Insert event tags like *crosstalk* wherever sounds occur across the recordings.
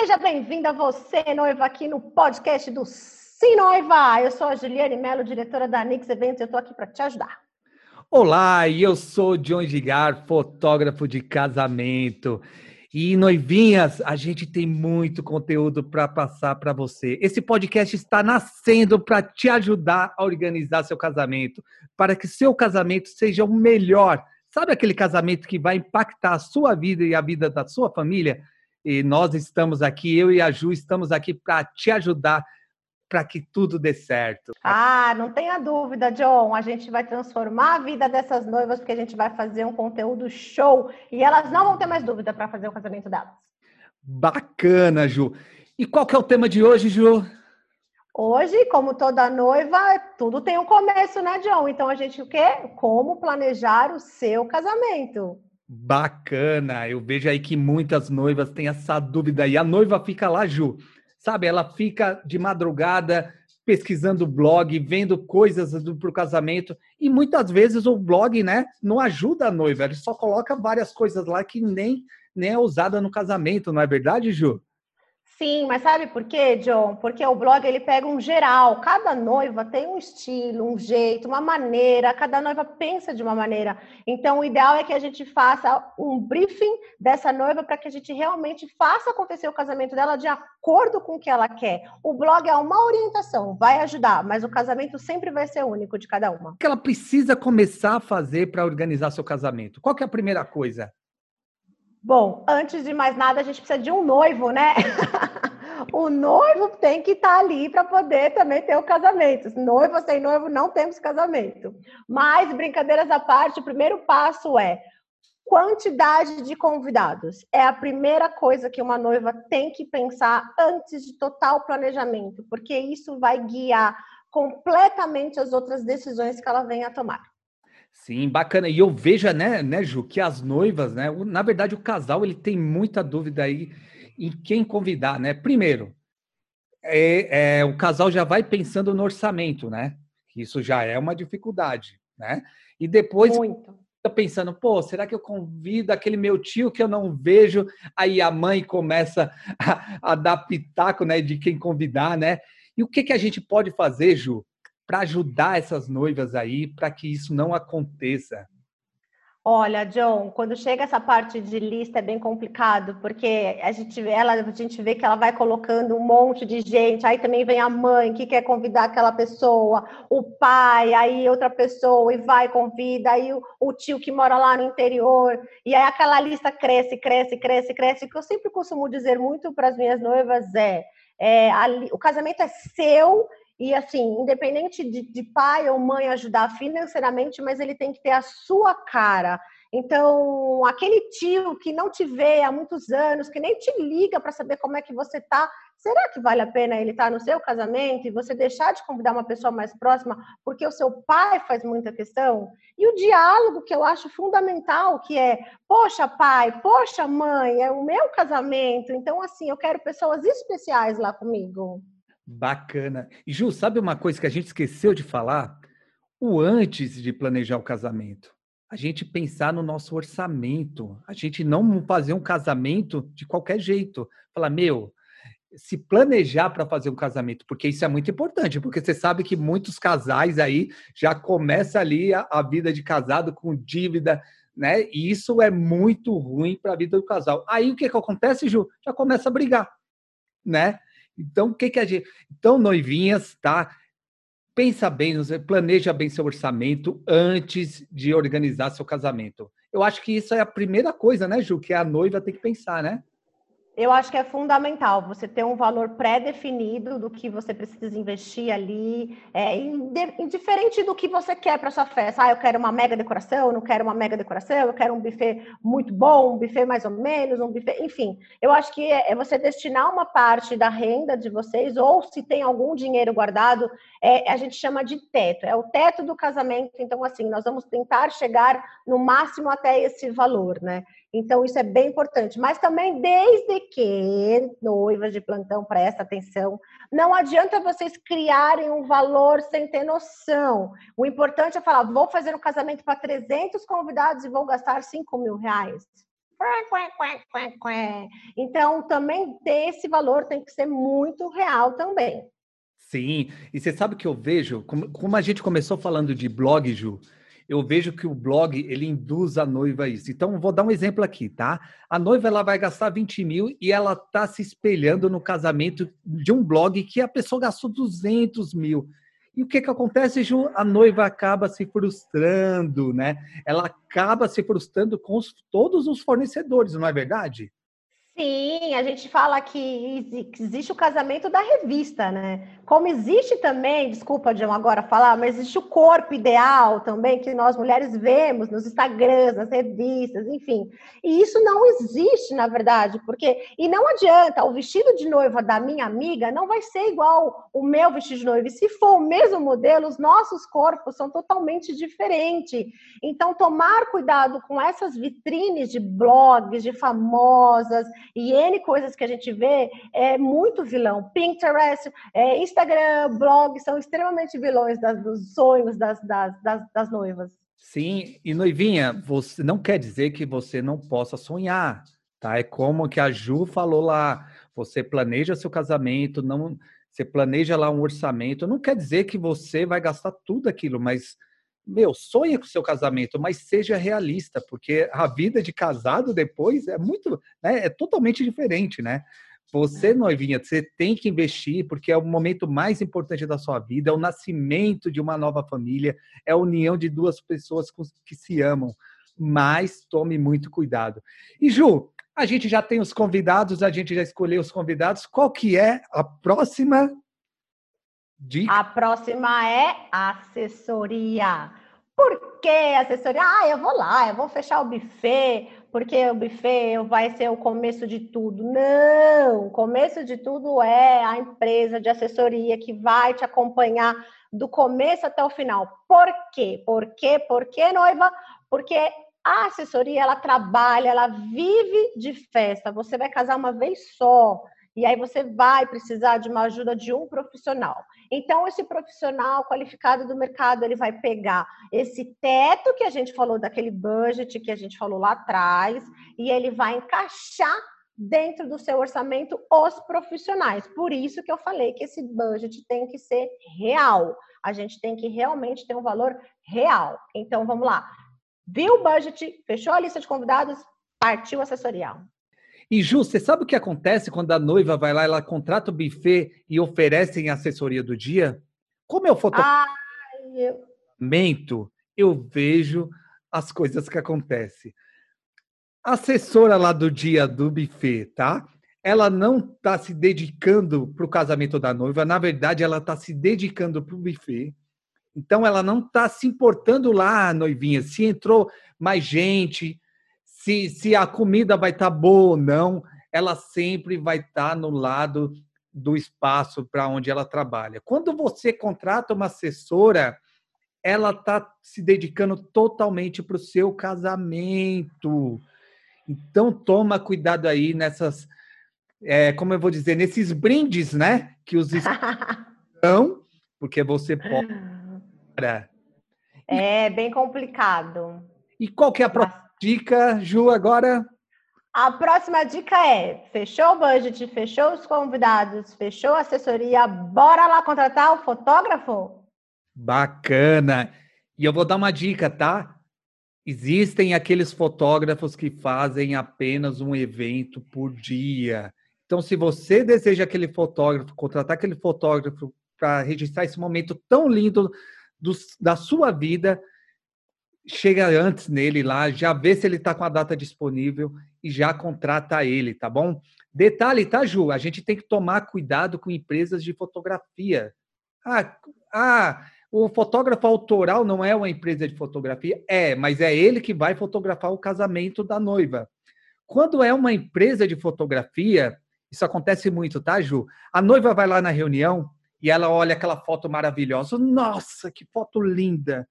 Seja bem-vinda você, noiva, aqui no podcast do Sim Noiva. Eu sou a Juliane Mello, diretora da Nix Eventos, e eu estou aqui para te ajudar. Olá, eu sou John Gigar, fotógrafo de casamento. E noivinhas, a gente tem muito conteúdo para passar para você. Esse podcast está nascendo para te ajudar a organizar seu casamento, para que seu casamento seja o melhor. Sabe aquele casamento que vai impactar a sua vida e a vida da sua família? E nós estamos aqui, eu e a Ju estamos aqui para te ajudar para que tudo dê certo. Ah, não tenha dúvida, John. A gente vai transformar a vida dessas noivas porque a gente vai fazer um conteúdo show e elas não vão ter mais dúvida para fazer o casamento delas. Bacana, Ju. E qual que é o tema de hoje, Ju? Hoje, como toda noiva, tudo tem um começo, né, John? Então a gente o quê? Como planejar o seu casamento. Bacana. Eu vejo aí que muitas noivas têm essa dúvida e a noiva fica lá, Ju sabe? Ela fica de madrugada pesquisando blog, vendo coisas para o casamento e muitas vezes o blog, né, não ajuda a noiva. Ele só coloca várias coisas lá que nem nem é usada no casamento, não é verdade, Ju? Sim, mas sabe por quê, John? Porque o blog ele pega um geral. Cada noiva tem um estilo, um jeito, uma maneira. Cada noiva pensa de uma maneira. Então, o ideal é que a gente faça um briefing dessa noiva para que a gente realmente faça acontecer o casamento dela de acordo com o que ela quer. O blog é uma orientação, vai ajudar, mas o casamento sempre vai ser único de cada uma. O que ela precisa começar a fazer para organizar seu casamento? Qual é a primeira coisa? Bom, antes de mais nada, a gente precisa de um noivo, né? *laughs* o noivo tem que estar tá ali para poder também ter o casamento. Noivo sem noivo não temos casamento. Mas, brincadeiras à parte, o primeiro passo é quantidade de convidados. É a primeira coisa que uma noiva tem que pensar antes de total planejamento, porque isso vai guiar completamente as outras decisões que ela venha a tomar. Sim, bacana. E eu vejo, né, né, Ju, que as noivas, né, na verdade o casal ele tem muita dúvida aí em quem convidar, né? Primeiro, é, é, o casal já vai pensando no orçamento, né? Isso já é uma dificuldade, né? E depois Muito. Tá pensando, pô, será que eu convido aquele meu tio que eu não vejo? Aí a mãe começa a, *laughs* a dar pitaco, né, de quem convidar, né? E o que que a gente pode fazer, Ju, para ajudar essas noivas aí, para que isso não aconteça? Olha, John, quando chega essa parte de lista é bem complicado, porque a gente, ela, a gente vê que ela vai colocando um monte de gente, aí também vem a mãe que quer convidar aquela pessoa, o pai, aí outra pessoa, e vai, convida, aí o, o tio que mora lá no interior, e aí aquela lista cresce, cresce, cresce, cresce. O que eu sempre costumo dizer muito para as minhas noivas é, é a, o casamento é seu e assim, independente de, de, pai ou mãe ajudar financeiramente, mas ele tem que ter a sua cara. Então, aquele tio que não te vê há muitos anos, que nem te liga para saber como é que você tá, será que vale a pena ele estar tá no seu casamento e você deixar de convidar uma pessoa mais próxima porque o seu pai faz muita questão? E o diálogo que eu acho fundamental, que é, poxa, pai, poxa, mãe, é o meu casamento, então assim, eu quero pessoas especiais lá comigo. Bacana. E Ju, sabe uma coisa que a gente esqueceu de falar? O antes de planejar o casamento. A gente pensar no nosso orçamento. A gente não fazer um casamento de qualquer jeito. Falar, meu, se planejar para fazer um casamento, porque isso é muito importante, porque você sabe que muitos casais aí já começa ali a, a vida de casado com dívida, né? E isso é muito ruim para a vida do casal. Aí o que, que acontece, Ju? Já começa a brigar, né? Então, o que, que a gente. Então, noivinhas, tá? Pensa bem, planeja bem seu orçamento antes de organizar seu casamento. Eu acho que isso é a primeira coisa, né, Ju, que a noiva tem que pensar, né? Eu acho que é fundamental você ter um valor pré-definido do que você precisa investir ali, é, indiferente do que você quer para sua festa. Ah, eu quero uma mega decoração, não quero uma mega decoração, eu quero um buffet muito bom, um buffet mais ou menos, um buffet, enfim. Eu acho que é, é você destinar uma parte da renda de vocês, ou se tem algum dinheiro guardado, é, a gente chama de teto, é o teto do casamento. Então, assim, nós vamos tentar chegar no máximo até esse valor, né? Então, isso é bem importante. Mas também, desde que, noivas de plantão, presta atenção, não adianta vocês criarem um valor sem ter noção. O importante é falar, vou fazer um casamento para 300 convidados e vou gastar 5 mil reais. Então, também esse valor tem que ser muito real também. Sim, e você sabe que eu vejo, como, como a gente começou falando de blog, Ju, eu vejo que o blog ele induz a noiva a isso. Então, vou dar um exemplo aqui, tá? A noiva ela vai gastar 20 mil e ela tá se espelhando no casamento de um blog que a pessoa gastou 200 mil. E o que, que acontece, Ju? A noiva acaba se frustrando, né? Ela acaba se frustrando com os, todos os fornecedores, não é verdade? Sim, a gente fala que existe o casamento da revista, né? Como existe também, desculpa, John, agora falar, mas existe o corpo ideal também que nós mulheres vemos nos Instagrams, nas revistas, enfim. E isso não existe, na verdade, porque e não adianta, o vestido de noiva da minha amiga não vai ser igual o meu vestido de noiva. E se for o mesmo modelo, os nossos corpos são totalmente diferentes. Então, tomar cuidado com essas vitrines de blogs, de famosas e N coisas que a gente vê é muito vilão. Pinterest, é, Instagram, blog são extremamente vilões das, dos sonhos das, das, das, das noivas. Sim, e noivinha, você não quer dizer que você não possa sonhar, tá? É como que a Ju falou lá, você planeja seu casamento, não, você planeja lá um orçamento, não quer dizer que você vai gastar tudo aquilo, mas meu, sonha com o seu casamento, mas seja realista, porque a vida de casado depois é muito, né, é totalmente diferente, né? Você, é. noivinha, você tem que investir, porque é o momento mais importante da sua vida, é o nascimento de uma nova família, é a união de duas pessoas que se amam. Mas tome muito cuidado. E Ju, a gente já tem os convidados, a gente já escolheu os convidados. Qual que é a próxima Dica. A próxima é assessoria. Por que assessoria? Ah, eu vou lá, eu vou fechar o buffet, porque o buffet vai ser o começo de tudo. Não, o começo de tudo é a empresa de assessoria que vai te acompanhar do começo até o final. Por quê? Por quê? Por quê, noiva? Porque a assessoria, ela trabalha, ela vive de festa. Você vai casar uma vez só. E aí você vai precisar de uma ajuda de um profissional. Então, esse profissional qualificado do mercado, ele vai pegar esse teto que a gente falou, daquele budget que a gente falou lá atrás, e ele vai encaixar dentro do seu orçamento os profissionais. Por isso que eu falei que esse budget tem que ser real. A gente tem que realmente ter um valor real. Então, vamos lá. Viu o budget, fechou a lista de convidados, partiu assessorial. E Ju, você sabe o que acontece quando a noiva vai lá, ela contrata o buffet e oferecem a assessoria do dia? Como eu fotografamento, eu... eu vejo as coisas que acontecem. A assessora lá do dia do buffet, tá? Ela não está se dedicando para o casamento da noiva, na verdade, ela está se dedicando para o buffet. Então, ela não está se importando lá, noivinha, se entrou mais gente, se, se a comida vai estar tá boa ou não, ela sempre vai estar tá no lado do espaço para onde ela trabalha. Quando você contrata uma assessora, ela está se dedicando totalmente para o seu casamento. Então toma cuidado aí nessas, é, como eu vou dizer, nesses brindes, né? Que os dão, *laughs* porque você pode. É bem complicado. E qual que é a próxima dica, Ju, agora? A próxima dica é: fechou o budget, fechou os convidados, fechou a assessoria, bora lá contratar o fotógrafo? Bacana! E eu vou dar uma dica, tá? Existem aqueles fotógrafos que fazem apenas um evento por dia. Então, se você deseja aquele fotógrafo, contratar aquele fotógrafo para registrar esse momento tão lindo do, da sua vida, chega antes nele lá, já vê se ele está com a data disponível e já contrata ele, tá bom? Detalhe, tá, Ju? A gente tem que tomar cuidado com empresas de fotografia. Ah, ah, o fotógrafo autoral não é uma empresa de fotografia? É, mas é ele que vai fotografar o casamento da noiva. Quando é uma empresa de fotografia, isso acontece muito, tá, Ju? A noiva vai lá na reunião e ela olha aquela foto maravilhosa. Nossa, que foto linda!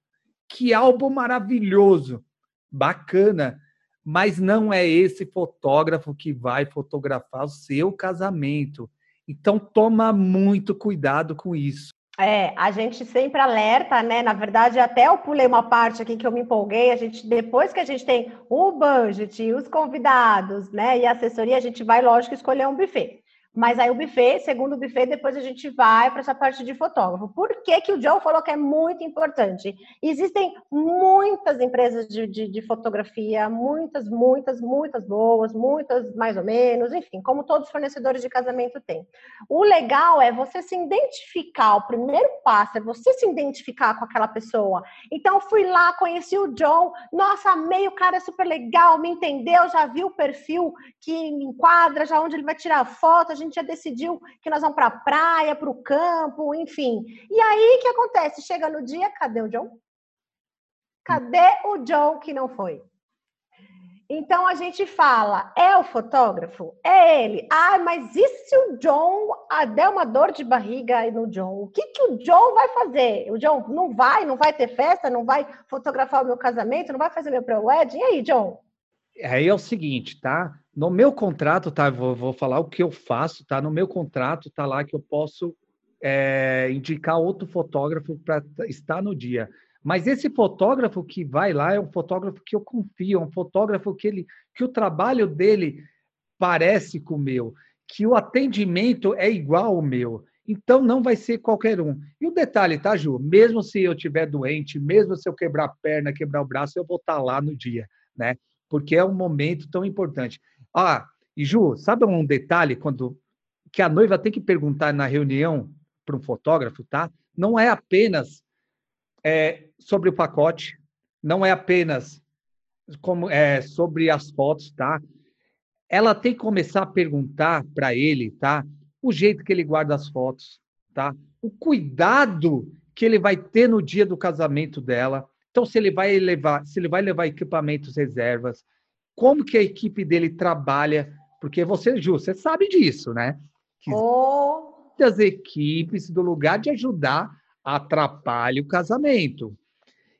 Que álbum maravilhoso, bacana, mas não é esse fotógrafo que vai fotografar o seu casamento. Então toma muito cuidado com isso. É, a gente sempre alerta, né? Na verdade, até eu pulei uma parte aqui que eu me empolguei. A gente, depois que a gente tem o budget, os convidados, né, e a assessoria, a gente vai, lógico, escolher um buffet. Mas aí o buffet, segundo o buffet, depois a gente vai para essa parte de fotógrafo. Por que, que o John falou que é muito importante? Existem muitas empresas de, de, de, fotografia, muitas, muitas, muitas boas, muitas mais ou menos, enfim, como todos os fornecedores de casamento têm. O legal é você se identificar, o primeiro passo é você se identificar com aquela pessoa. Então, fui lá, conheci o John, nossa, meio cara é super legal, me entendeu, já viu o perfil que enquadra, já onde ele vai tirar foto, gente já decidiu que nós vamos para a praia, para o campo, enfim. E aí o que acontece? Chega no dia, cadê o John? Cadê o John que não foi? Então a gente fala, é o fotógrafo? É ele. Ah, mas e se o John ah, der uma dor de barriga aí no John? O que, que o John vai fazer? O John não vai, não vai ter festa, não vai fotografar o meu casamento, não vai fazer meu pre-wedding? E aí, John? Aí é o seguinte, tá? No meu contrato, tá? Vou, vou falar o que eu faço, tá? No meu contrato tá lá que eu posso é, indicar outro fotógrafo para estar no dia. Mas esse fotógrafo que vai lá é um fotógrafo que eu confio, é um fotógrafo que ele, que o trabalho dele parece com o meu, que o atendimento é igual ao meu. Então não vai ser qualquer um. E o detalhe, tá, Ju? Mesmo se eu tiver doente, mesmo se eu quebrar a perna, quebrar o braço, eu vou estar tá lá no dia, né? Porque é um momento tão importante. Ah, e Ju, sabe um detalhe quando que a noiva tem que perguntar na reunião para um fotógrafo, tá? Não é apenas é, sobre o pacote, não é apenas como é, sobre as fotos, tá? Ela tem que começar a perguntar para ele, tá? O jeito que ele guarda as fotos, tá? O cuidado que ele vai ter no dia do casamento dela. Então, se ele vai levar, se ele vai levar equipamentos reservas, como que a equipe dele trabalha, porque você, Ju, você sabe disso, né? Que oh. muitas equipes, do lugar de ajudar, atrapalham o casamento.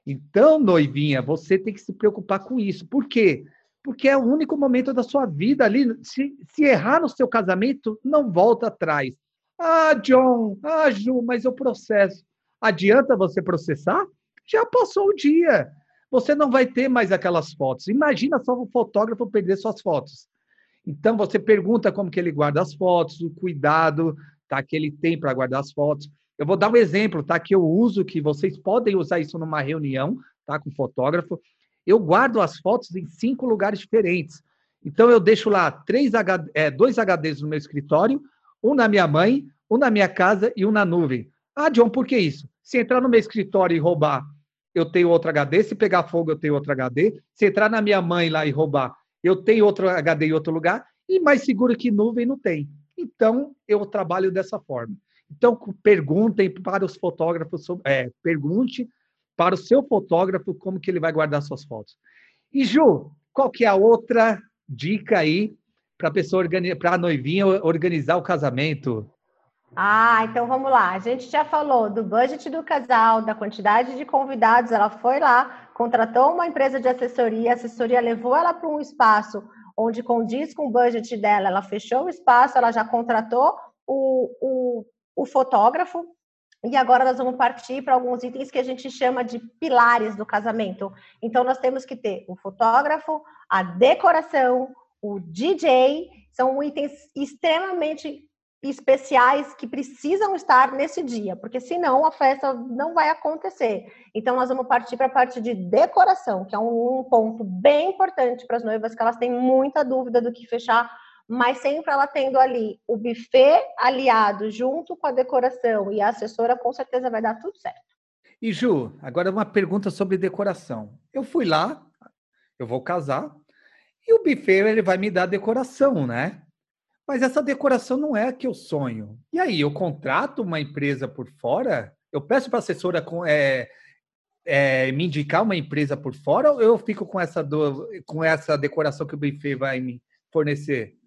Então, noivinha, você tem que se preocupar com isso. Por quê? Porque é o único momento da sua vida ali. Se, se errar no seu casamento, não volta atrás. Ah, John, ah, Ju, mas eu processo. Adianta você processar? Já passou o dia você não vai ter mais aquelas fotos. Imagina só o fotógrafo perder suas fotos. Então você pergunta como que ele guarda as fotos, o cuidado tá, que ele tem para guardar as fotos. Eu vou dar um exemplo, tá? Que eu uso, que vocês podem usar isso numa reunião, tá? Com fotógrafo. Eu guardo as fotos em cinco lugares diferentes. Então eu deixo lá três HD, é, dois HDs no meu escritório, um na minha mãe, um na minha casa e um na nuvem. Ah, John, por que isso? Se entrar no meu escritório e roubar eu tenho outro HD. Se pegar fogo, eu tenho outro HD. Se entrar na minha mãe lá e roubar, eu tenho outro HD em outro lugar. E mais seguro que nuvem não tem. Então, eu trabalho dessa forma. Então, perguntem para os fotógrafos, é, pergunte para o seu fotógrafo como que ele vai guardar suas fotos. E Ju, qual que é a outra dica aí para pessoa para a noivinha organizar o casamento? Ah, então vamos lá. A gente já falou do budget do casal, da quantidade de convidados. Ela foi lá, contratou uma empresa de assessoria, a assessoria levou ela para um espaço onde condiz com o budget dela. Ela fechou o espaço, ela já contratou o, o, o fotógrafo. E agora nós vamos partir para alguns itens que a gente chama de pilares do casamento. Então, nós temos que ter o fotógrafo, a decoração, o DJ, são itens extremamente especiais que precisam estar nesse dia, porque senão a festa não vai acontecer. Então nós vamos partir para a parte de decoração, que é um, ponto bem importante para as noivas que elas têm muita dúvida do que fechar, mas sempre ela tendo ali o buffet aliado junto com a decoração e a assessora, com certeza vai dar tudo certo. E Ju, agora uma pergunta sobre decoração. Eu fui lá, eu vou casar, e o buffet ele vai me dar decoração, né? Mas essa decoração não é a que eu sonho. E aí, eu contrato uma empresa por fora? Eu peço para a assessora é, é, me indicar uma empresa por fora ou eu fico com essa, do, com essa decoração que o buffet vai me fornecer?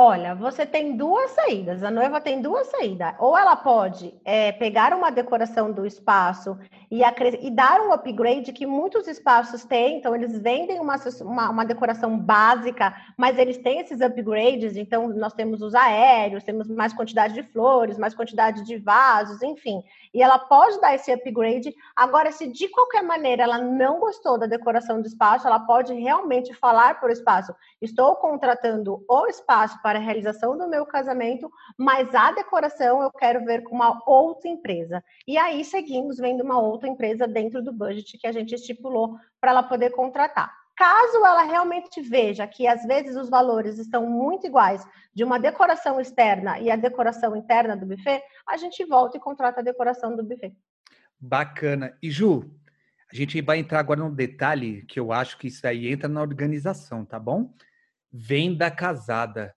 Olha, você tem duas saídas. A noiva tem duas saídas. Ou ela pode é, pegar uma decoração do espaço e, e, dar um upgrade que muitos espaços têm. Então, eles vendem uma, uma, uma, decoração básica, mas eles têm esses upgrades. Então, nós temos os aéreos, temos mais quantidade de flores, mais quantidade de vasos, enfim. E ela pode dar esse upgrade. Agora, se de qualquer maneira ela não gostou da decoração do espaço, ela pode realmente falar para o espaço: estou contratando o espaço para a realização do meu casamento, mas a decoração eu quero ver com uma outra empresa. E aí seguimos vendo uma outra empresa dentro do budget que a gente estipulou para ela poder contratar. Caso ela realmente veja que às vezes os valores estão muito iguais de uma decoração externa e a decoração interna do buffet, a gente volta e contrata a decoração do buffet. Bacana. E Ju, a gente vai entrar agora num detalhe que eu acho que isso aí entra na organização, tá bom? Venda casada.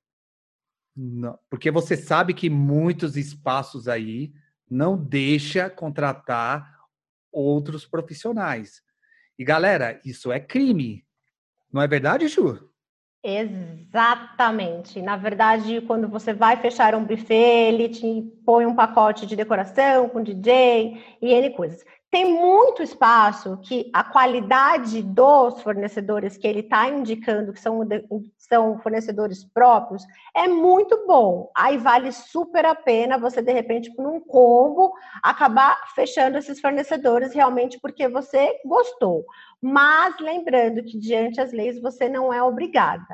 Não, porque você sabe que muitos espaços aí não deixa contratar outros profissionais. E galera, isso é crime. Não é verdade, Ju? Exatamente. Na verdade, quando você vai fechar um buffet, ele te põe um pacote de decoração com DJ e N coisas. Tem muito espaço que a qualidade dos fornecedores que ele está indicando que são, são fornecedores próprios é muito bom. Aí vale super a pena você, de repente, num combo, acabar fechando esses fornecedores realmente porque você gostou. Mas lembrando que, diante as leis, você não é obrigada.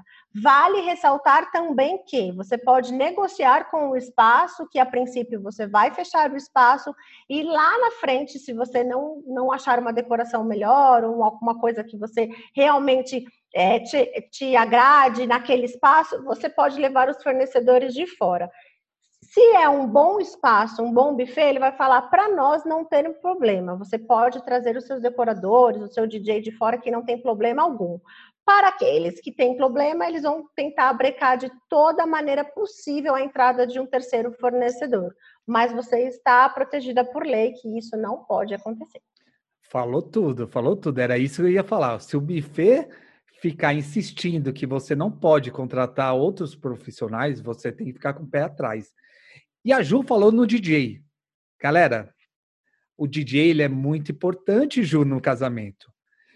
Vale ressaltar também que você pode negociar com o espaço, que a princípio você vai fechar o espaço, e lá na frente, se você não, não achar uma decoração melhor ou alguma coisa que você realmente é, te, te agrade naquele espaço, você pode levar os fornecedores de fora. Se é um bom espaço, um bom buffet, ele vai falar para nós não ter problema. Você pode trazer os seus decoradores, o seu DJ de fora que não tem problema algum. Para aqueles que têm problema, eles vão tentar brecar de toda maneira possível a entrada de um terceiro fornecedor. Mas você está protegida por lei que isso não pode acontecer. Falou tudo, falou tudo. Era isso que eu ia falar. Se o buffet ficar insistindo que você não pode contratar outros profissionais, você tem que ficar com o pé atrás. E a Ju falou no DJ. Galera, o DJ ele é muito importante, Ju, no casamento.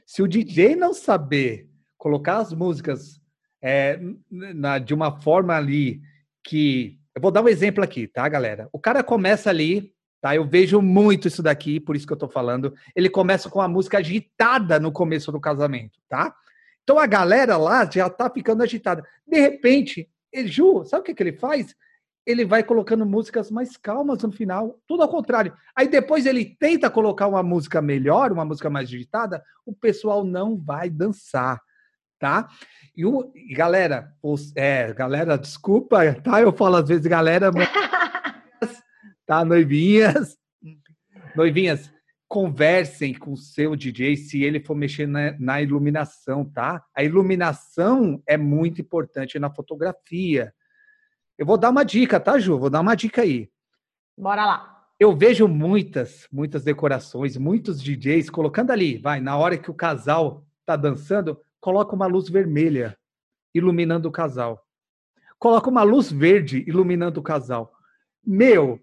Se o DJ não saber colocar as músicas é, na, de uma forma ali que. Eu vou dar um exemplo aqui, tá, galera? O cara começa ali, tá? Eu vejo muito isso daqui, por isso que eu tô falando. Ele começa com a música agitada no começo do casamento, tá? Então a galera lá já tá ficando agitada. De repente, Ju, sabe o que, que ele faz? Ele vai colocando músicas mais calmas no final, tudo ao contrário. Aí depois ele tenta colocar uma música melhor, uma música mais digitada, o pessoal não vai dançar, tá? E, o, e galera, os, é, galera, desculpa, tá? Eu falo às vezes galera, *laughs* mas, tá? Noivinhas, noivinhas, conversem com o seu DJ se ele for mexer na, na iluminação, tá? A iluminação é muito importante na fotografia. Eu vou dar uma dica, tá, Ju? Vou dar uma dica aí. Bora lá. Eu vejo muitas, muitas decorações, muitos DJs colocando ali, vai, na hora que o casal tá dançando, coloca uma luz vermelha iluminando o casal. Coloca uma luz verde iluminando o casal. Meu,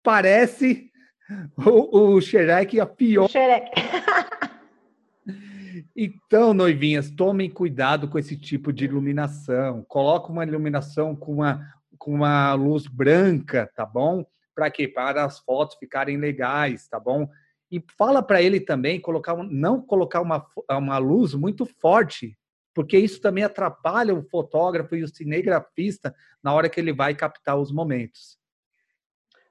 parece o, o Shrek a pior. O Shrek. *laughs* Então, noivinhas, tomem cuidado com esse tipo de iluminação. Coloca uma iluminação com uma, com uma luz branca, tá bom? Para quê? Para as fotos ficarem legais, tá bom? E fala para ele também colocar, não colocar uma, uma luz muito forte, porque isso também atrapalha o fotógrafo e o cinegrafista na hora que ele vai captar os momentos.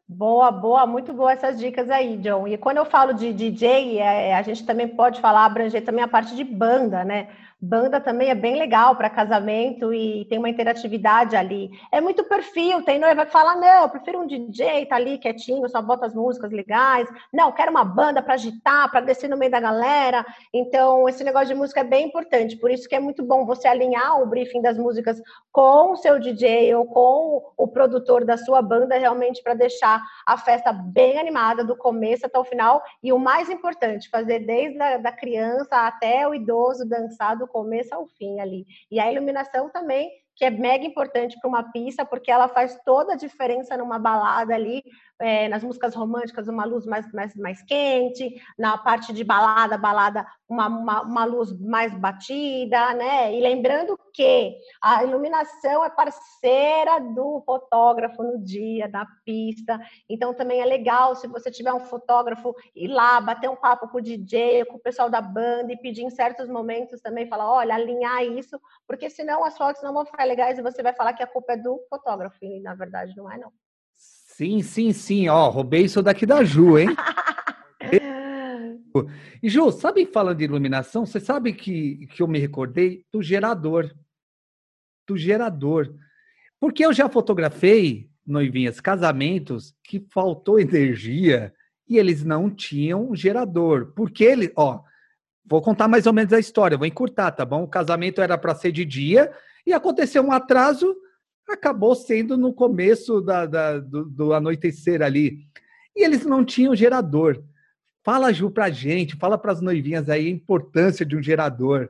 Boa, boa, muito boa essas dicas aí, John. E quando eu falo de DJ, é, a gente também pode falar, abranger também a parte de banda, né? Banda também é bem legal para casamento e tem uma interatividade ali. É muito perfil, tem noiva que fala: não, eu prefiro um DJ, tá ali quietinho, só bota as músicas legais. Não, quero uma banda para agitar, para descer no meio da galera. Então, esse negócio de música é bem importante. Por isso que é muito bom você alinhar o briefing das músicas com o seu DJ ou com o produtor da sua banda, realmente para deixar a festa bem animada, do começo até o final. E o mais importante, fazer desde a da criança até o idoso dançar do começo ao fim ali. E a iluminação também que é mega importante para uma pista, porque ela faz toda a diferença numa balada ali, é, nas músicas românticas, uma luz mais, mais, mais quente, na parte de balada, balada, uma, uma, uma luz mais batida, né? E lembrando que a iluminação é parceira do fotógrafo no dia, da pista, então também é legal se você tiver um fotógrafo ir lá, bater um papo com o DJ, com o pessoal da banda e pedir em certos momentos também, falar, olha, alinhar isso, porque senão as fotos não vão ficar legais e você vai falar que a culpa é do fotógrafo, e na verdade não é, não. Sim, sim, sim, ó, roubei isso daqui da Ju, hein? *laughs* e Ju, sabe falando de iluminação, você sabe que, que eu me recordei do gerador. Do gerador. Porque eu já fotografei noivinhas, casamentos que faltou energia e eles não tinham gerador. Porque ele, ó, vou contar mais ou menos a história, vou encurtar, tá bom? O casamento era para ser de dia e aconteceu um atraso, acabou sendo no começo da, da do, do, anoitecer ali. E eles não tinham gerador. Fala, Ju, pra gente, fala para as noivinhas aí a importância de um gerador.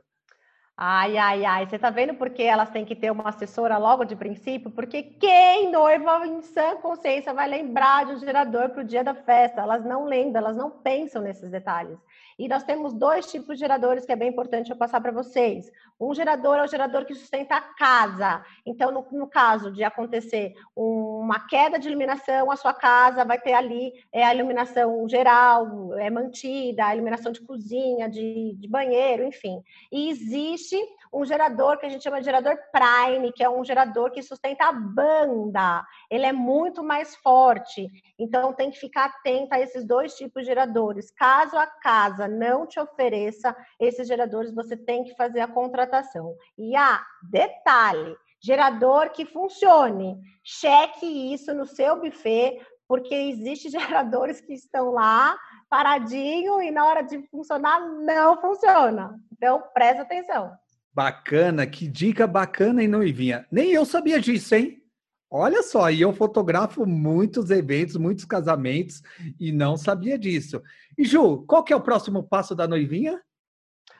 Ai, ai, ai. Você tá vendo por que elas têm que ter uma assessora logo de princípio? Porque quem noiva em sã consciência vai lembrar de um gerador para o dia da festa? Elas não lembram, elas não pensam nesses detalhes. E nós temos dois tipos de geradores que é bem importante eu passar para vocês. Um gerador é o gerador que sustenta a casa. Então, no, no, caso de acontecer uma queda de iluminação, a sua casa vai ter ali é, a iluminação geral, é mantida, a iluminação de cozinha, de, de banheiro, enfim. E existe um gerador que a gente chama de gerador prime, que é um gerador que sustenta a banda. Ele é muito mais forte. Então tem que ficar atento a esses dois tipos de geradores. Caso a casa não te ofereça esses geradores, você tem que fazer a contratação. E ah, detalhe, gerador que funcione. Cheque isso no seu buffet, porque existem *laughs* geradores que estão lá paradinho e na hora de funcionar não funciona. Então presta atenção. Bacana, que dica bacana, hein, Noivinha? Nem eu sabia disso, hein? Olha só, e eu fotografo muitos eventos, muitos casamentos e não sabia disso. E Ju, qual que é o próximo passo da noivinha?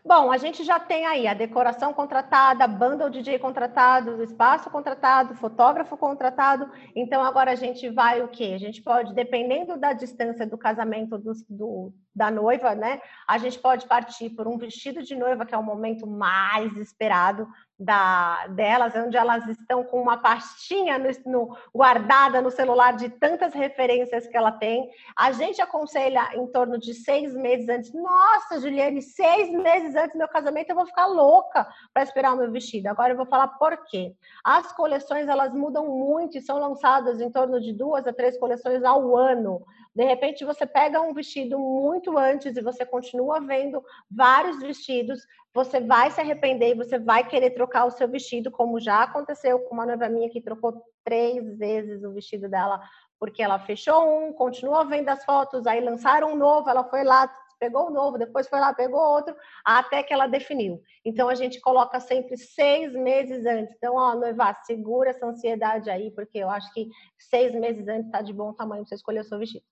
Bom, a gente já tem aí a decoração contratada, banda ou DJ contratado, espaço contratado, fotógrafo contratado. Então agora a gente vai o quê? A gente pode, dependendo da distância do casamento do, do, da noiva, né? A gente pode partir por um vestido de noiva, que é o momento mais esperado da, delas, onde elas estão com uma pastinha no, no, guardada no celular de tantas referências que ela tem. A gente aconselha em torno de seis meses antes. Nossa, Juliane, seis meses antes do meu casamento eu vou ficar louca para esperar o meu vestido. Agora eu vou falar por quê. As coleções elas mudam muito e são lançadas em torno de duas a três coleções ao ano. De repente, você pega um vestido muito antes e você continua vendo vários vestidos, você vai se arrepender e você vai querer trocar o seu vestido, como já aconteceu com uma noiva minha que trocou três vezes o vestido dela, porque ela fechou um, continuou vendo as fotos, aí lançaram um novo, ela foi lá, pegou o novo, depois foi lá, pegou outro, até que ela definiu. Então a gente coloca sempre seis meses antes. Então, ó, noiva, segura essa ansiedade aí, porque eu acho que seis meses antes tá de bom tamanho para você escolher o seu vestido.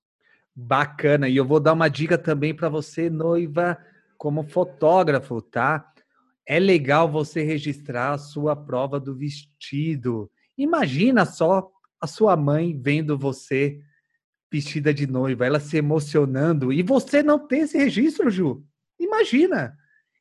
Bacana. E eu vou dar uma dica também para você, noiva, como fotógrafo, tá? É legal você registrar a sua prova do vestido. Imagina só a sua mãe vendo você vestida de noiva, ela se emocionando e você não tem esse registro, Ju. Imagina.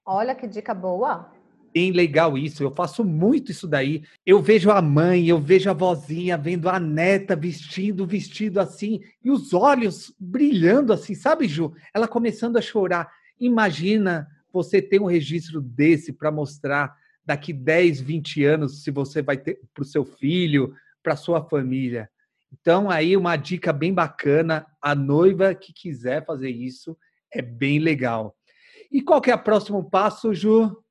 Olha que dica boa bem legal isso. Eu faço muito isso daí. Eu vejo a mãe, eu vejo a vozinha vendo a neta vestindo vestido assim e os olhos brilhando assim, sabe, Ju? Ela começando a chorar. Imagina você ter um registro desse para mostrar daqui 10, 20 anos se você vai ter para o seu filho, para sua família. Então, aí uma dica bem bacana, a noiva que quiser fazer isso é bem legal. E qual que é o próximo passo, Ju?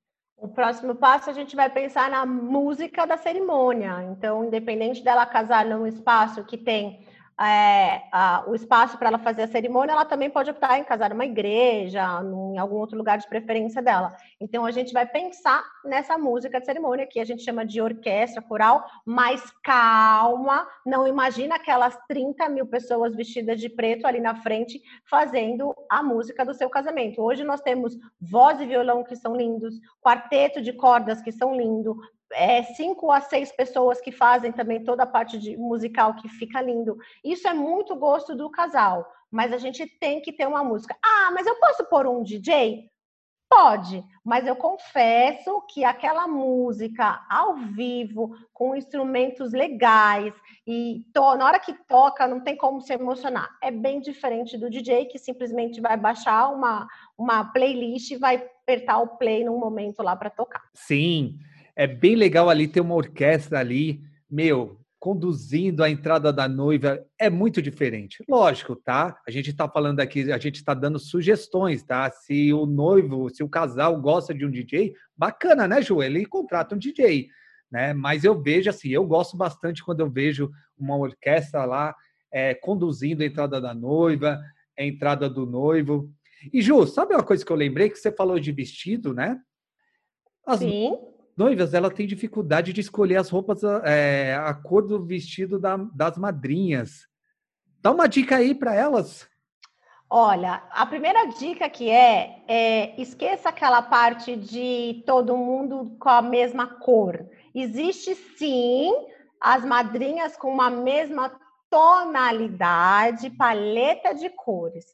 O próximo passo a gente vai pensar na música da cerimônia. Então, independente dela casar num espaço que tem é, a, o espaço para ela fazer a cerimônia, ela também pode optar em casar numa igreja, num, em algum outro lugar de preferência dela. Então, a gente vai pensar nessa música de cerimônia, que a gente chama de orquestra coral, mas calma, não imagina aquelas 30 mil pessoas vestidas de preto ali na frente fazendo a música do seu casamento. Hoje nós temos voz e violão que são lindos, quarteto de cordas que são lindos, é, cinco a seis pessoas que fazem também toda a parte de musical que fica lindo. Isso é muito gosto do casal, mas a gente tem que ter uma música. Ah, mas eu posso pôr um DJ? Pode, mas eu confesso que aquela música ao vivo, com instrumentos legais, e to, na hora que toca, não tem como se emocionar. É bem diferente do DJ que simplesmente vai baixar uma, uma playlist e vai apertar o play num momento lá para tocar. Sim, é bem legal ali ter uma orquestra ali, meu, conduzindo a entrada da noiva é muito diferente. Lógico, tá? A gente está falando aqui, a gente está dando sugestões, tá? Se o noivo, se o casal gosta de um DJ, bacana, né, Ju? Ele contrata um DJ, né? Mas eu vejo assim, eu gosto bastante quando eu vejo uma orquestra lá é, conduzindo a entrada da noiva, a entrada do noivo. E Ju, sabe uma coisa que eu lembrei que você falou de vestido, né? As Sim noivas ela tem dificuldade de escolher as roupas, é, a cor do vestido da, das madrinhas. Dá uma dica aí para elas. Olha, a primeira dica que é, é esqueça aquela parte de todo mundo com a mesma cor. Existe sim as madrinhas com uma mesma tonalidade, paleta de cores.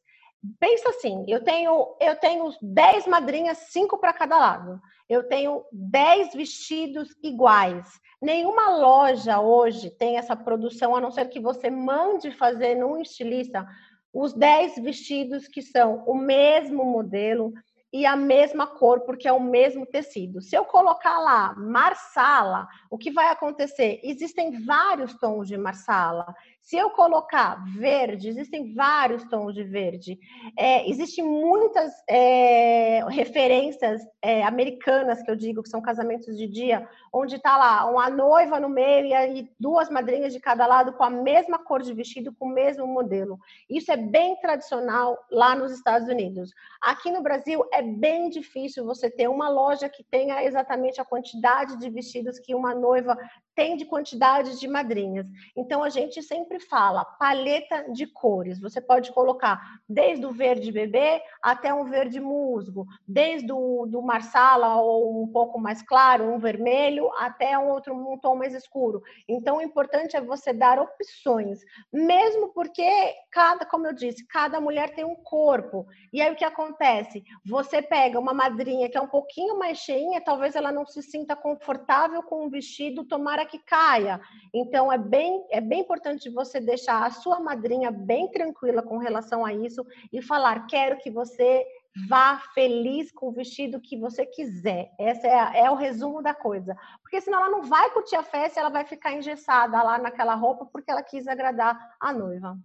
Pensa assim, eu tenho eu tenho 10 madrinhas, cinco para cada lado eu tenho 10 vestidos iguais. Nenhuma loja hoje tem essa produção, a não ser que você mande fazer num estilista os 10 vestidos que são o mesmo modelo e a mesma cor, porque é o mesmo tecido. Se eu colocar lá marsala, o que vai acontecer? Existem vários tons de marsala. Se eu colocar verde, existem vários tons de verde. É, existem muitas é, referências é, americanas, que eu digo, que são casamentos de dia, onde está lá uma noiva no meio e aí duas madrinhas de cada lado com a mesma cor de vestido, com o mesmo modelo. Isso é bem tradicional lá nos Estados Unidos. Aqui no Brasil é bem difícil você ter uma loja que tenha exatamente a quantidade de vestidos que uma noiva tem de quantidade de madrinhas. Então a gente sempre fala paleta de cores. Você pode colocar desde o verde bebê até um verde musgo, desde o do marsala ou um pouco mais claro, um vermelho, até um outro um tom mais escuro. Então o importante é você dar opções, mesmo porque cada, como eu disse, cada mulher tem um corpo. E aí o que acontece? Você pega uma madrinha que é um pouquinho mais cheinha, talvez ela não se sinta confortável com o vestido, tomara que caia. Então é bem é bem importante você deixar a sua madrinha bem tranquila com relação a isso e falar: quero que você vá feliz com o vestido que você quiser. Esse é, é, o resumo da coisa. Porque senão ela não vai curtir a festa, ela vai ficar engessada lá naquela roupa porque ela quis agradar a noiva.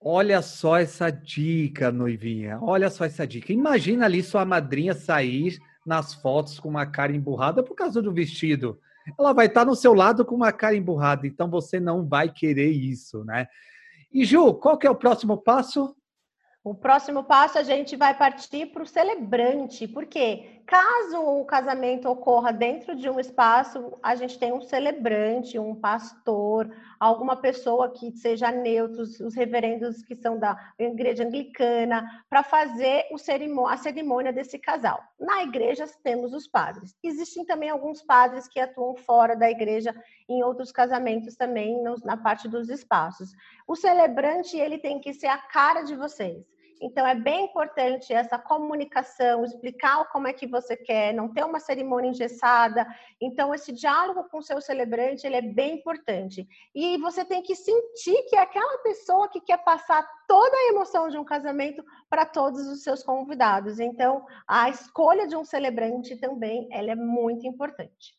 Olha só essa dica, noivinha. Olha só essa dica. Imagina ali sua madrinha sair nas fotos com uma cara emburrada por causa do vestido ela vai estar no seu lado com uma cara emburrada. Então você não vai querer isso, né? E Ju, qual que é o próximo passo? O próximo passo a gente vai partir para o celebrante, porque caso o casamento ocorra dentro de um espaço, a gente tem um celebrante, um pastor, alguma pessoa que seja neutro, os reverendos que são da igreja anglicana, para fazer a cerimônia desse casal. Na igreja temos os padres. Existem também alguns padres que atuam fora da igreja em outros casamentos também, na parte dos espaços. O celebrante, ele tem que ser a cara de vocês. Então, é bem importante essa comunicação, explicar como é que você quer, não ter uma cerimônia engessada. Então, esse diálogo com o seu celebrante, ele é bem importante. E você tem que sentir que é aquela pessoa que quer passar toda a emoção de um casamento para todos os seus convidados. Então, a escolha de um celebrante também, ela é muito importante.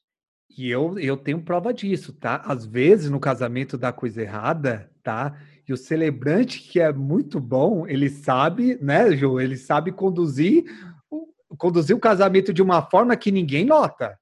E eu, eu tenho prova disso, tá? Às vezes no casamento dá coisa errada, tá? E o celebrante, que é muito bom, ele sabe, né, Ju? Ele sabe conduzir, conduzir o casamento de uma forma que ninguém nota.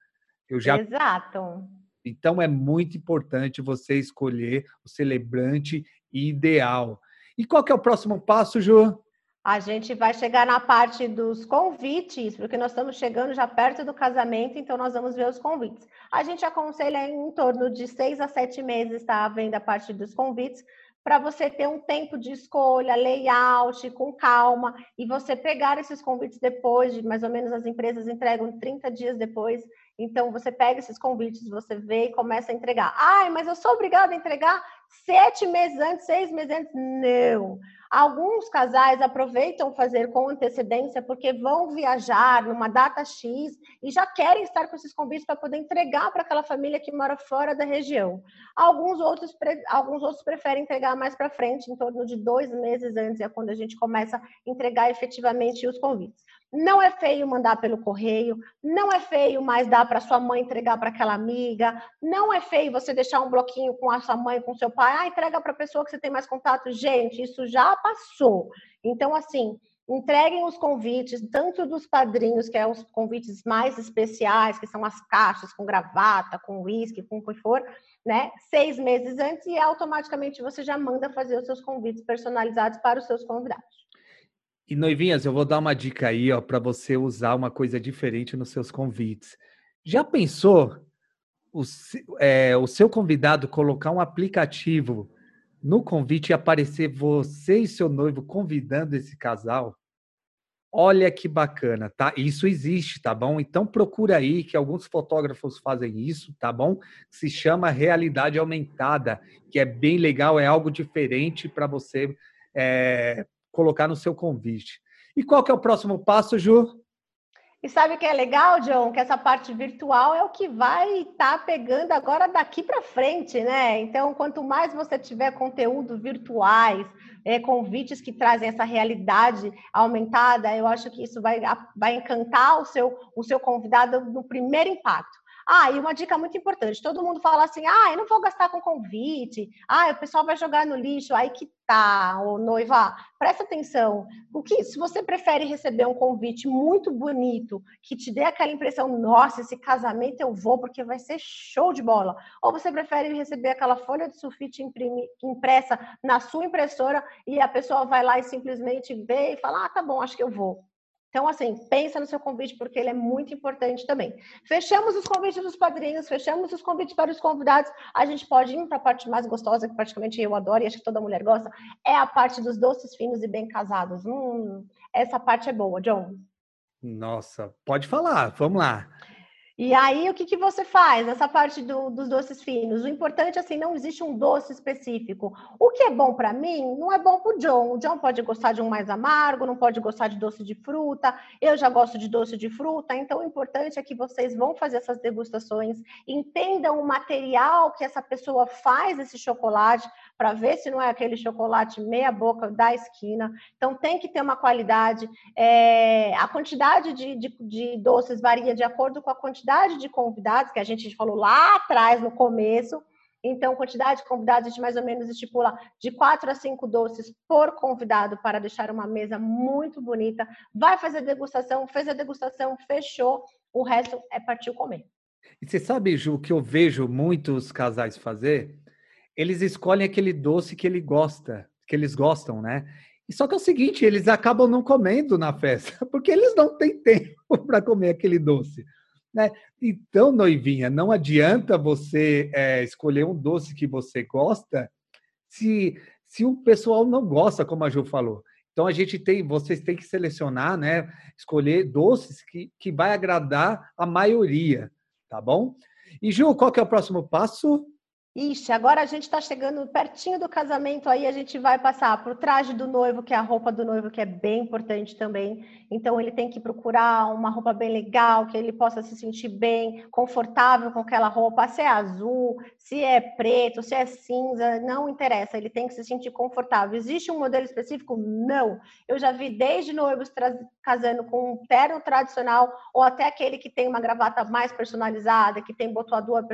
Eu já... Exato. Então é muito importante você escolher o celebrante ideal. E qual que é o próximo passo, Ju? A gente vai chegar na parte dos convites, porque nós estamos chegando já perto do casamento, então nós vamos ver os convites. A gente aconselha em torno de seis a sete meses, tá? Vendo a parte dos convites, para você ter um tempo de escolha, layout, com calma, e você pegar esses convites depois, de mais ou menos as empresas entregam 30 dias depois, Então, você pega esses convites, você vê e começa a entregar. Ai, mas eu sou obrigada a entregar sete meses antes, seis meses antes? Não. Alguns casais aproveitam fazer com antecedência porque vão viajar numa data X e já querem estar com esses convites para poder entregar para aquela família que mora fora da região. Alguns outros, alguns outros preferem entregar mais para frente, em torno de dois meses antes, é quando a gente começa a entregar efetivamente os convites. Não é feio mandar pelo correio, não é feio mais dar para sua mãe entregar para aquela amiga, não é feio você deixar um bloquinho com a sua mãe, com seu pai, ah, entrega para a pessoa que você tem mais contato. Gente, isso já passou. Então, assim, entreguem os convites, tanto dos padrinhos, que é os convites mais especiais, que são as caixas com gravata, com uísque, com o que for, né? Seis meses antes e automaticamente você já manda fazer os seus convites personalizados para os seus convidados. E noivinhas, eu vou dar uma dica aí, ó, para você usar uma coisa diferente nos seus convites. Já pensou o, é, o seu convidado colocar um aplicativo no convite e aparecer você e seu noivo convidando esse casal? Olha que bacana, tá? Isso existe, tá bom? Então procura aí que alguns fotógrafos fazem isso, tá bom? Se chama realidade aumentada, que é bem legal, é algo diferente para você é, colocar no seu convite. E qual que é o próximo passo, Ju? E sabe o que é legal, John? Que essa parte virtual é o que vai estar tá pegando agora daqui para frente, né? Então, quanto mais você tiver conteúdo virtuais, é, convites que trazem essa realidade aumentada, eu acho que isso vai, vai encantar o seu, o seu convidado no primeiro impacto. Ah, e uma dica muito importante: todo mundo fala assim, ah, eu não vou gastar com convite, ah, o pessoal vai jogar no lixo, aí que tá, ô noiva, presta atenção. O que, se você prefere receber um convite muito bonito, que te dê aquela impressão, nossa, esse casamento eu vou porque vai ser show de bola, ou você prefere receber aquela folha de sulfite impressa na sua impressora e a pessoa vai lá e simplesmente vê e fala, ah, tá bom, acho que eu vou. Então, assim, pensa no seu convite, porque ele é muito importante também. Fechamos os convites dos padrinhos, fechamos os convites para os convidados. A gente pode ir para a parte mais gostosa, que praticamente eu adoro e acho que toda mulher gosta, é a parte dos doces finos e bem casados. Hum, essa parte é boa, John. Nossa, pode falar, vamos lá. E aí, o que, que você faz nessa parte do, dos doces finos? O importante, assim, não existe um doce específico. O que é bom para mim não é bom para o John. O John pode gostar de um mais amargo, não pode gostar de doce de fruta. Eu já gosto de doce de fruta. Então, o importante é que vocês vão fazer essas degustações, entendam o material que essa pessoa faz esse chocolate, para ver se não é aquele chocolate meia boca da esquina. Então tem que ter uma qualidade. É, a quantidade de, de, de, doces varia de acordo com a quantidade de convidados que a gente falou lá atrás no começo. Então, quantidade de convidados, a gente mais ou menos estipula de quatro a cinco doces por convidado para deixar uma mesa muito bonita. Vai fazer degustação, fez a degustação, fechou, o resto é partir comer. E você sabe, Ju, que eu vejo muitos casais fazer? Eles escolhem aquele doce que ele gosta, que eles gostam, né? E só que é o seguinte, eles acabam não comendo na festa, *laughs* porque eles não têm tempo *laughs* para comer aquele doce. Né? Então, noivinha, não adianta você é, escolher um doce que você gosta se, se o pessoal não gosta, como a Ju falou. Então a gente tem, vocês têm que selecionar, né? Escolher doces que, que vai agradar a maioria, tá bom? E Ju, qual que é o próximo passo? Ixi, agora a gente está chegando pertinho do casamento, aí a gente vai passar para o traje do noivo, que é a roupa do noivo, que é bem importante também. Então, ele tem que procurar uma roupa bem legal, que ele possa se sentir bem, confortável com aquela roupa. Se é azul, se é preto, se é cinza, não interessa, ele tem que se sentir confortável. Existe um modelo específico? Não. Eu já vi desde noivos casando com um terno tradicional, ou até aquele que tem uma gravata mais personalizada, que tem botoadura,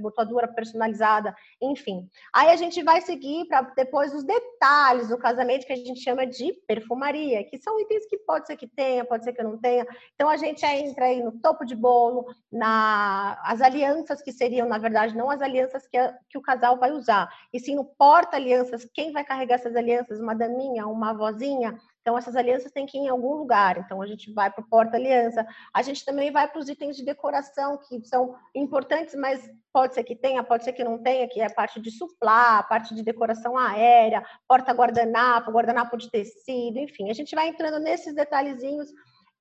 botoadura personalizada enfim. Aí a gente vai seguir para depois os detalhes do casamento que a gente chama de perfumaria, que são itens que pode ser que tenha, pode ser que não tenha. Então a gente entra aí no topo de bolo, na as alianças que seriam, na verdade, não as alianças que, a, que o casal vai usar, e sim no porta-alianças, quem vai carregar essas alianças? Uma daminha, uma vozinha, então, essas alianças têm que ir em algum lugar. Então, a gente vai para o porta-aliança. A gente também vai para os itens de decoração, que são importantes, mas pode ser que tenha, pode ser que não tenha, que é a parte de suplá, a parte de decoração aérea, porta-guardanapo, guardanapo de tecido, enfim. A gente vai entrando nesses detalhezinhos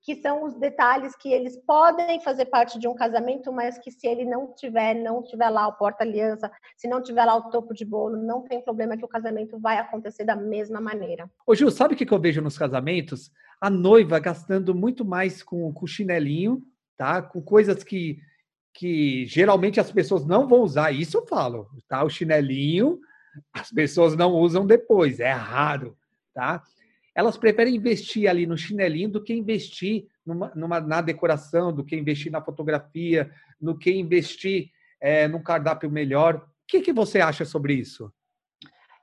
que são os detalhes que eles podem fazer parte de um casamento, mas que se ele não tiver, não tiver lá o porta-aliança, se não tiver lá o topo de bolo, não tem problema que o casamento vai acontecer da mesma maneira. Ô Gil, sabe o que eu vejo nos casamentos? A noiva gastando muito mais com, com chinelinho, tá? Com coisas que, que geralmente as pessoas não vão usar. Isso eu falo, tá? O chinelinho as pessoas não usam depois, é raro, tá? Elas preferem investir ali no chinelinho do que investir numa, numa na decoração, do que investir na fotografia, do que investir é, num cardápio melhor. O que, que você acha sobre isso?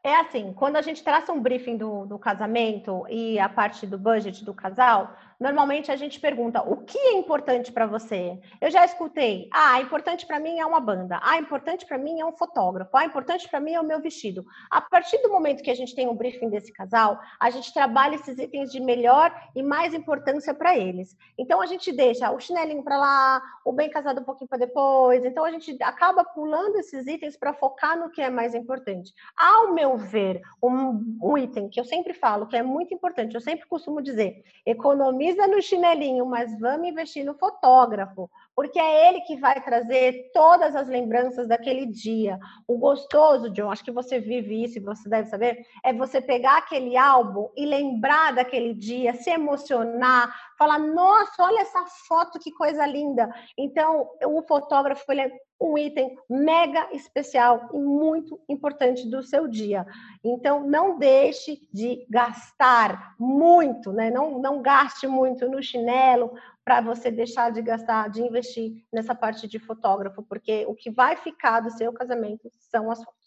É assim, quando a gente traça um briefing do, do casamento e a parte do budget do casal, normalmente a gente pergunta o que é importante para você. Eu já escutei, ah, importante para mim é uma banda, ah, importante para mim é um fotógrafo, ah, importante para mim é o meu vestido. A partir do momento que a gente tem um briefing desse casal, a gente trabalha esses itens de melhor e mais importância para eles. Então a gente deixa o chinelinho para lá, o bem casado um pouquinho para depois. Então a gente acaba pulando esses itens para focar no que é mais importante. Ao meu ver, um, um item que eu sempre falo que é muito importante, eu sempre costumo dizer, economiza precisa no chinelinho, mas vamos investir no fotógrafo, porque é ele que vai trazer todas as lembranças daquele dia. O gostoso, John, acho que você vive isso e você deve saber, é você pegar aquele álbum e lembrar daquele dia, se emocionar, falar: nossa, olha essa foto, que coisa linda. Então, o fotógrafo ele é um item mega especial e muito importante do seu dia. Então, não deixe de gastar muito, né? Não, não gaste muito no chinelo para você deixar de gastar, de investir nessa parte de fotógrafo, porque o que vai ficar do seu casamento são as fotos.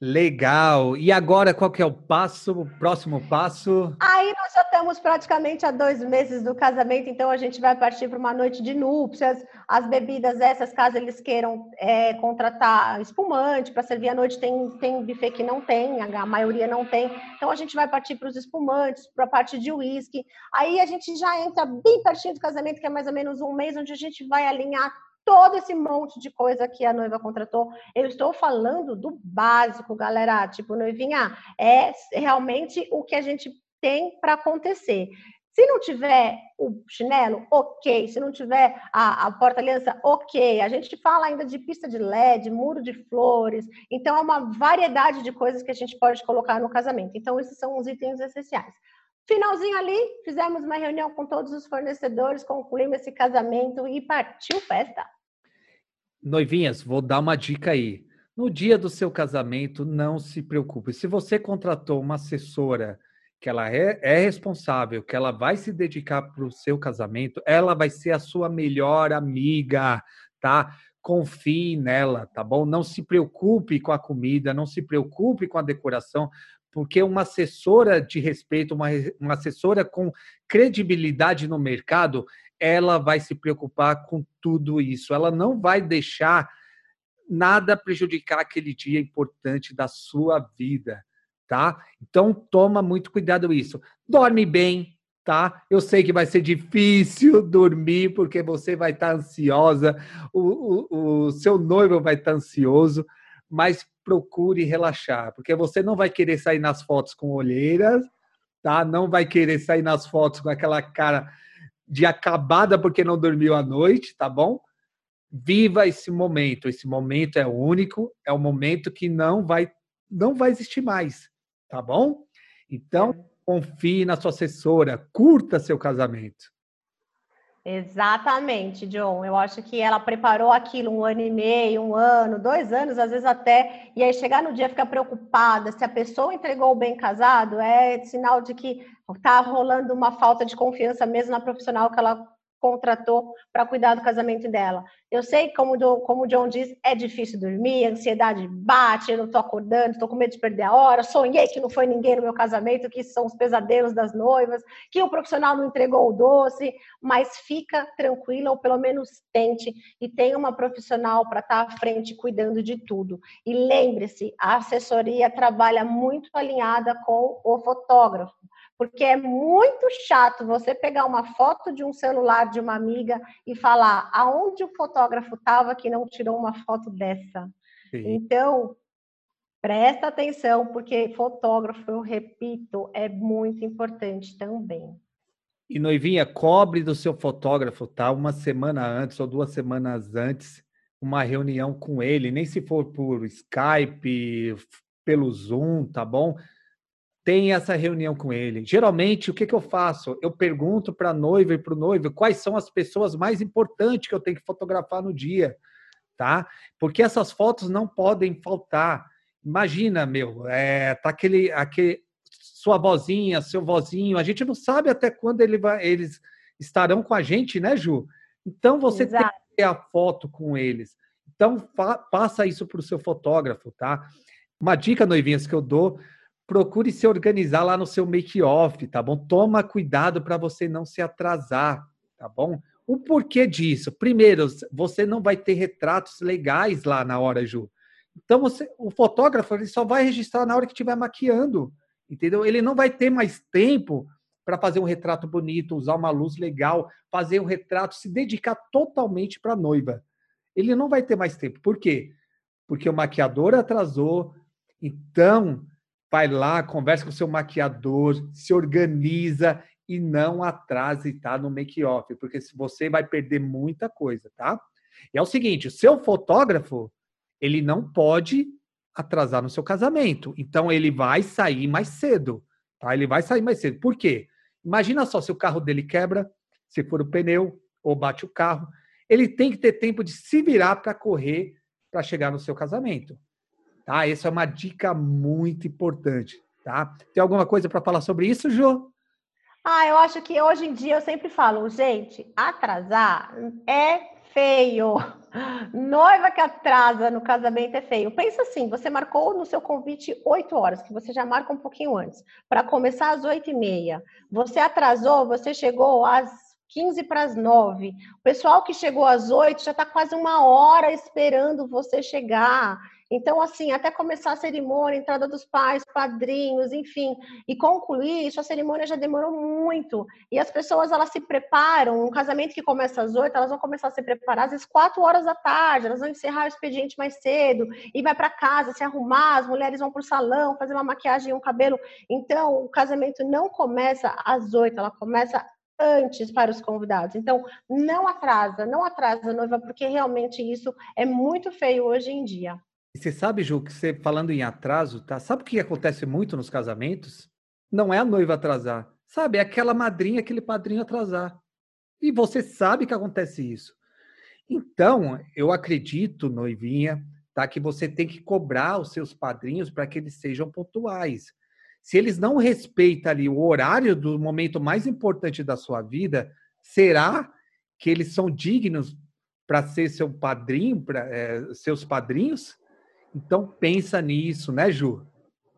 Legal. E agora, qual que é o passo, o próximo passo? Aí nós já estamos praticamente a dois meses do casamento, então a gente vai partir para uma noite de núpcias. As bebidas essas, caso eles queiram é, contratar espumante para servir à noite, tem, tem buffet que não tem, a maioria não tem. Então a gente vai partir para os espumantes, para a parte de uísque. Aí a gente já entra bem pertinho do casamento, que é mais ou menos um mês, onde a gente vai alinhar todo esse monte de coisa que a noiva contratou. Eu estou falando do básico, galera. Tipo, noivinha, é realmente o que a gente tem para acontecer. Se não tiver o chinelo, ok. Se não tiver a, a porta-aliança, ok. A gente fala ainda de pista de LED, muro de flores. Então, é uma variedade de coisas que a gente pode colocar no casamento. Então, esses são os itens essenciais. Finalzinho ali, fizemos uma reunião com todos os fornecedores, concluímos esse casamento e partiu festa. Noivinhas, vou dar uma dica aí. No dia do seu casamento, não se preocupe. Se você contratou uma assessora que ela é, é responsável, que ela vai se dedicar para o seu casamento, ela vai ser a sua melhor amiga, tá? Confie nela, tá bom? Não se preocupe com a comida, não se preocupe com a decoração, porque uma assessora de respeito, uma, uma assessora com credibilidade no mercado, ela vai se preocupar com tudo isso. Ela não vai deixar nada prejudicar aquele dia importante da sua vida, tá? Então toma muito cuidado isso. Dorme bem, tá? Eu sei que vai ser difícil *laughs* dormir porque você vai estar ansiosa, o, o, o seu noivo vai estar ansioso, mas procure relaxar, porque você não vai querer sair nas fotos com olheiras, tá? Não vai querer sair nas fotos com aquela cara de acabada porque não dormiu à noite, tá bom? Viva esse momento. Esse momento é único, é um momento que não vai não vai existir mais, tá bom? Então, confie na sua assessora, curta seu casamento. Exatamente, John. Eu acho que ela preparou aquilo um ano e meio, um ano, dois anos, às vezes até, e aí chegar no dia ficar preocupada se a pessoa entregou o bem casado é sinal de que está rolando uma falta de confiança mesmo na profissional que ela contratou para cuidar do casamento dela. Eu sei, como, como o John diz, é difícil dormir, a ansiedade bate, eu não estou acordando, estou com medo de perder a hora, sonhei que não foi ninguém no meu casamento, que são os pesadelos das noivas, que o profissional não entregou o doce, mas fica tranquila, ou pelo menos tente, e tenha uma profissional para estar tá à frente cuidando de tudo. E lembre-se, a assessoria trabalha muito alinhada com o fotógrafo porque é muito chato você pegar uma foto de um celular de uma amiga e falar aonde o fotógrafo estava que não tirou uma foto dessa. Sim. Então, presta atenção, porque fotógrafo, eu repito, é muito importante também. E noivinha, cobre do seu fotógrafo, tá? Uma semana antes ou duas semanas antes, uma reunião com ele, nem se for por Skype, pelo Zoom, tá bom? Tem essa reunião com ele. Geralmente, o que, que eu faço? Eu pergunto para a noiva e para o noivo quais são as pessoas mais importantes que eu tenho que fotografar no dia, tá? Porque essas fotos não podem faltar. Imagina, meu, é, tá aquele, aquele, sua vozinha, seu vozinho, a gente não sabe até quando ele vai, eles estarão com a gente, né, Ju? Então você Exato. tem que ter a foto com eles. Então passa isso para o seu fotógrafo, tá? Uma dica, noivinhas, que eu dou, procure se organizar lá no seu make-off, tá bom? Toma cuidado para você não se atrasar, tá bom? O porquê disso? Primeiro, você não vai ter retratos legais lá na hora, Ju. Então, você, o fotógrafo ele só vai registrar na hora que estiver maquiando entendeu? Ele não vai ter mais tempo para fazer um retrato bonito, usar uma luz legal, fazer um retrato, se dedicar totalmente para a noiva. Ele não vai ter mais tempo. Por quê? Porque o maquiador atrasou. Então, vai lá, conversa com o seu maquiador, se organiza e não atrase, tá? No make-off, porque você vai perder muita coisa, tá? E é o seguinte, o seu fotógrafo, ele não pode atrasar no seu casamento. Então ele vai sair mais cedo, tá? Ele vai sair mais cedo. Por quê? Imagina só se o carro dele quebra, se for o pneu ou bate o carro, ele tem que ter tempo de se virar para correr para chegar no seu casamento. Tá? Essa é uma dica muito importante, tá? Tem alguma coisa para falar sobre isso, Jô? Ah, eu acho que hoje em dia eu sempre falo, gente, atrasar é feio. *laughs* Noiva que atrasa no casamento é feio. Pensa assim: você marcou no seu convite 8 horas, que você já marca um pouquinho antes, para começar às 8 e meia. Você atrasou, você chegou às 15 para as 9. O pessoal que chegou às 8 já está quase uma hora esperando você chegar. Então, assim, até começar a cerimônia, entrada dos pais, padrinhos, enfim, e concluir isso, a cerimônia já demorou muito. E as pessoas, elas se preparam, um casamento que começa às oito, elas vão começar a se preparar às vezes quatro horas da tarde, elas vão encerrar o expediente mais cedo, e vai para casa se arrumar, as mulheres vão para o salão, fazer uma maquiagem e um cabelo. Então, o casamento não começa às oito, ela começa antes para os convidados. Então, não atrasa, não atrasa a noiva, porque realmente isso é muito feio hoje em dia. E você sabe, Ju, que você falando em atraso, tá? Sabe o que acontece muito nos casamentos? Não é a noiva atrasar. Sabe, é aquela madrinha, aquele padrinho atrasar. E você sabe que acontece isso. Então, eu acredito, noivinha, tá, que você tem que cobrar os seus padrinhos para que eles sejam pontuais. Se eles não respeitam ali o horário do momento mais importante da sua vida, será que eles são dignos para ser seu padrinho, para é, seus padrinhos? Então pensa nisso, né, Ju?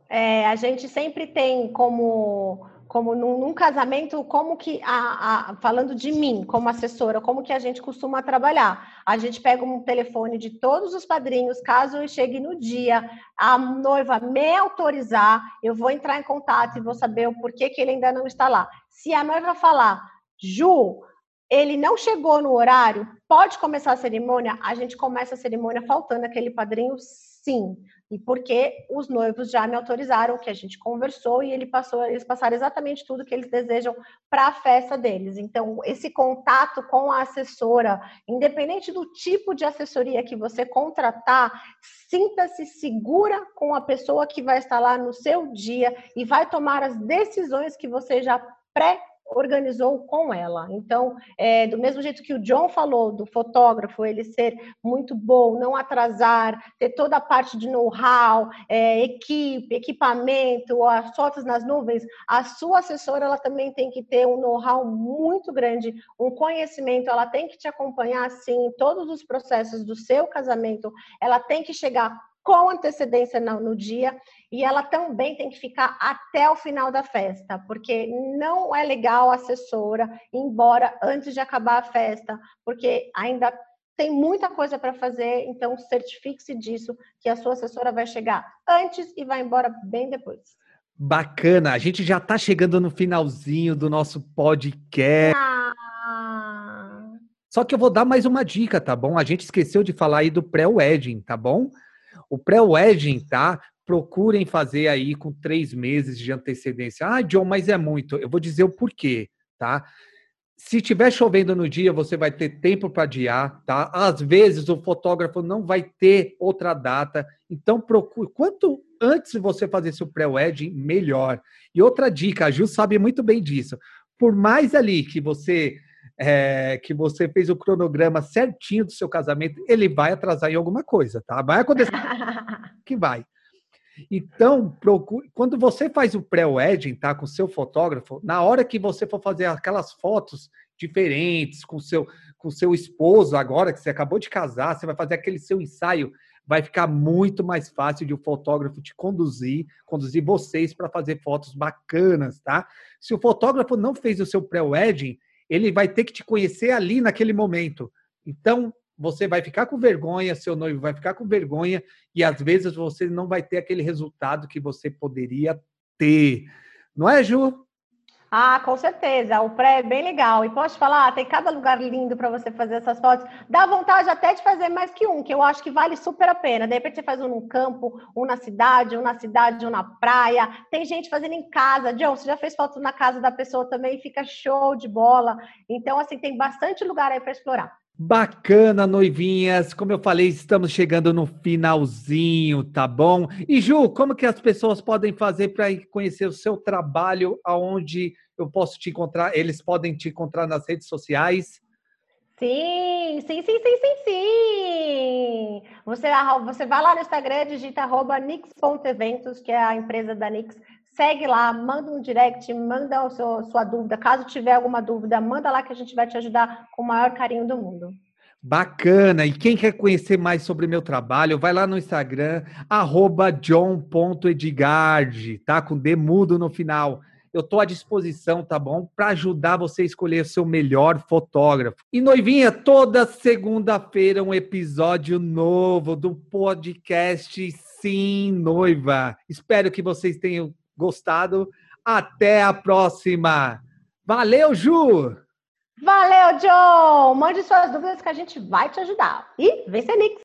É, a gente sempre tem como como num, num, casamento, como que, a, a, falando de mim como assessora, como que a gente costuma trabalhar? A gente pega um telefone de todos os padrinhos, caso chegue no dia, a noiva me autorizar, eu vou entrar em contato e vou saber o porquê que ele ainda não está lá. Se a noiva falar, Ju, ele não chegou no horário, pode começar a cerimônia? A gente começa a cerimônia faltando aquele padrinho Sim, e porque os noivos já me autorizaram, que a gente conversou e ele passou, eles passaram exatamente tudo que eles desejam para a festa deles. Então, esse contato com a assessora, independente do tipo de assessoria que você contratar, sinta-se segura com a pessoa que vai estar lá no seu dia e vai tomar as decisões que você já pré organizou com ela. Então, é, do mesmo jeito que o John falou do fotógrafo, ele ser muito bom, não atrasar, ter toda a parte de know-how, é, equipe, equipamento, as fotos nas nuvens, a sua assessora ela também tem que ter um know-how muito grande, um conhecimento, ela tem que te acompanhar assim em todos os processos do seu casamento, ela tem que chegar com antecedência no, dia e ela também tem que ficar até o final da festa, porque não é legal a assessora ir embora antes de acabar a festa, porque ainda tem muita coisa para fazer, então certifique-se disso, que a sua assessora vai chegar antes e vai embora bem depois. Bacana, a gente já está chegando no finalzinho do nosso podcast. Ah. Só que eu vou dar mais uma dica, tá bom? A gente esqueceu de falar aí do pré-wedding, tá bom? O pré-wedding, tá? Procurem fazer aí com três meses de antecedência. Ah, John, mas é muito. Eu vou dizer o porquê, tá? Se tiver chovendo no dia, você vai ter tempo para adiar, tá? Às vezes o fotógrafo não vai ter outra data, então procure. Quanto antes você fazer seu pré-wedding, melhor. E outra dica, a Ju sabe muito bem disso. Por mais ali que você é, que você fez o cronograma certinho do seu casamento, ele vai atrasar em alguma coisa, tá? Vai acontecer *laughs* que vai. Então, procure, quando você faz o pré-wedding, tá, com seu fotógrafo, na hora que você for fazer aquelas fotos diferentes com seu com seu esposo agora que você acabou de casar, você vai fazer aquele seu ensaio, vai ficar muito mais fácil de o um fotógrafo te conduzir, conduzir vocês para fazer fotos bacanas, tá? Se o fotógrafo não fez o seu pré-wedding, ele vai ter que te conhecer ali naquele momento. Então, você vai ficar com vergonha, seu noivo vai ficar com vergonha e às vezes você não vai ter aquele resultado que você poderia ter. Não é, Ju? Ah, com certeza. O pré é bem legal. E posso falar, tem cada lugar lindo para você fazer essas fotos. Dá vontade até de fazer mais que um, que eu acho que vale super a pena. De repente você faz um no campo, um na cidade, um na cidade, um na praia. Tem gente fazendo em casa. John, você já fez foto na casa da pessoa também, fica show de bola. Então, assim, tem bastante lugar aí para explorar. Bacana, noivinhas. Como eu falei, estamos chegando no finalzinho, tá bom? E Ju, como que as pessoas podem fazer para conhecer o seu trabalho, aonde eu posso te encontrar? Eles podem te encontrar nas redes sociais? Sim, sim, sim, sim, sim, sim. Você, você vai lá no Instagram, digita arroba nix.eventos, que é a empresa da Nix segue lá, manda um direct, manda a sua, sua dúvida. Caso tiver alguma dúvida, manda lá que a gente vai te ajudar com o maior carinho do mundo. Bacana! E quem quer conhecer mais sobre meu trabalho, vai lá no Instagram, john.edgard, tá? Com D mudo no final. Eu estou à disposição, tá bom? Para ajudar você a escolher o seu melhor fotógrafo. E noivinha, toda segunda-feira um episódio novo do podcast Sim Noiva. Espero que vocês tenham gostado. Até a próxima. Valeu, Ju! Valeu, John! Mande suas dúvidas que a gente vai te ajudar. E vem ser Nix!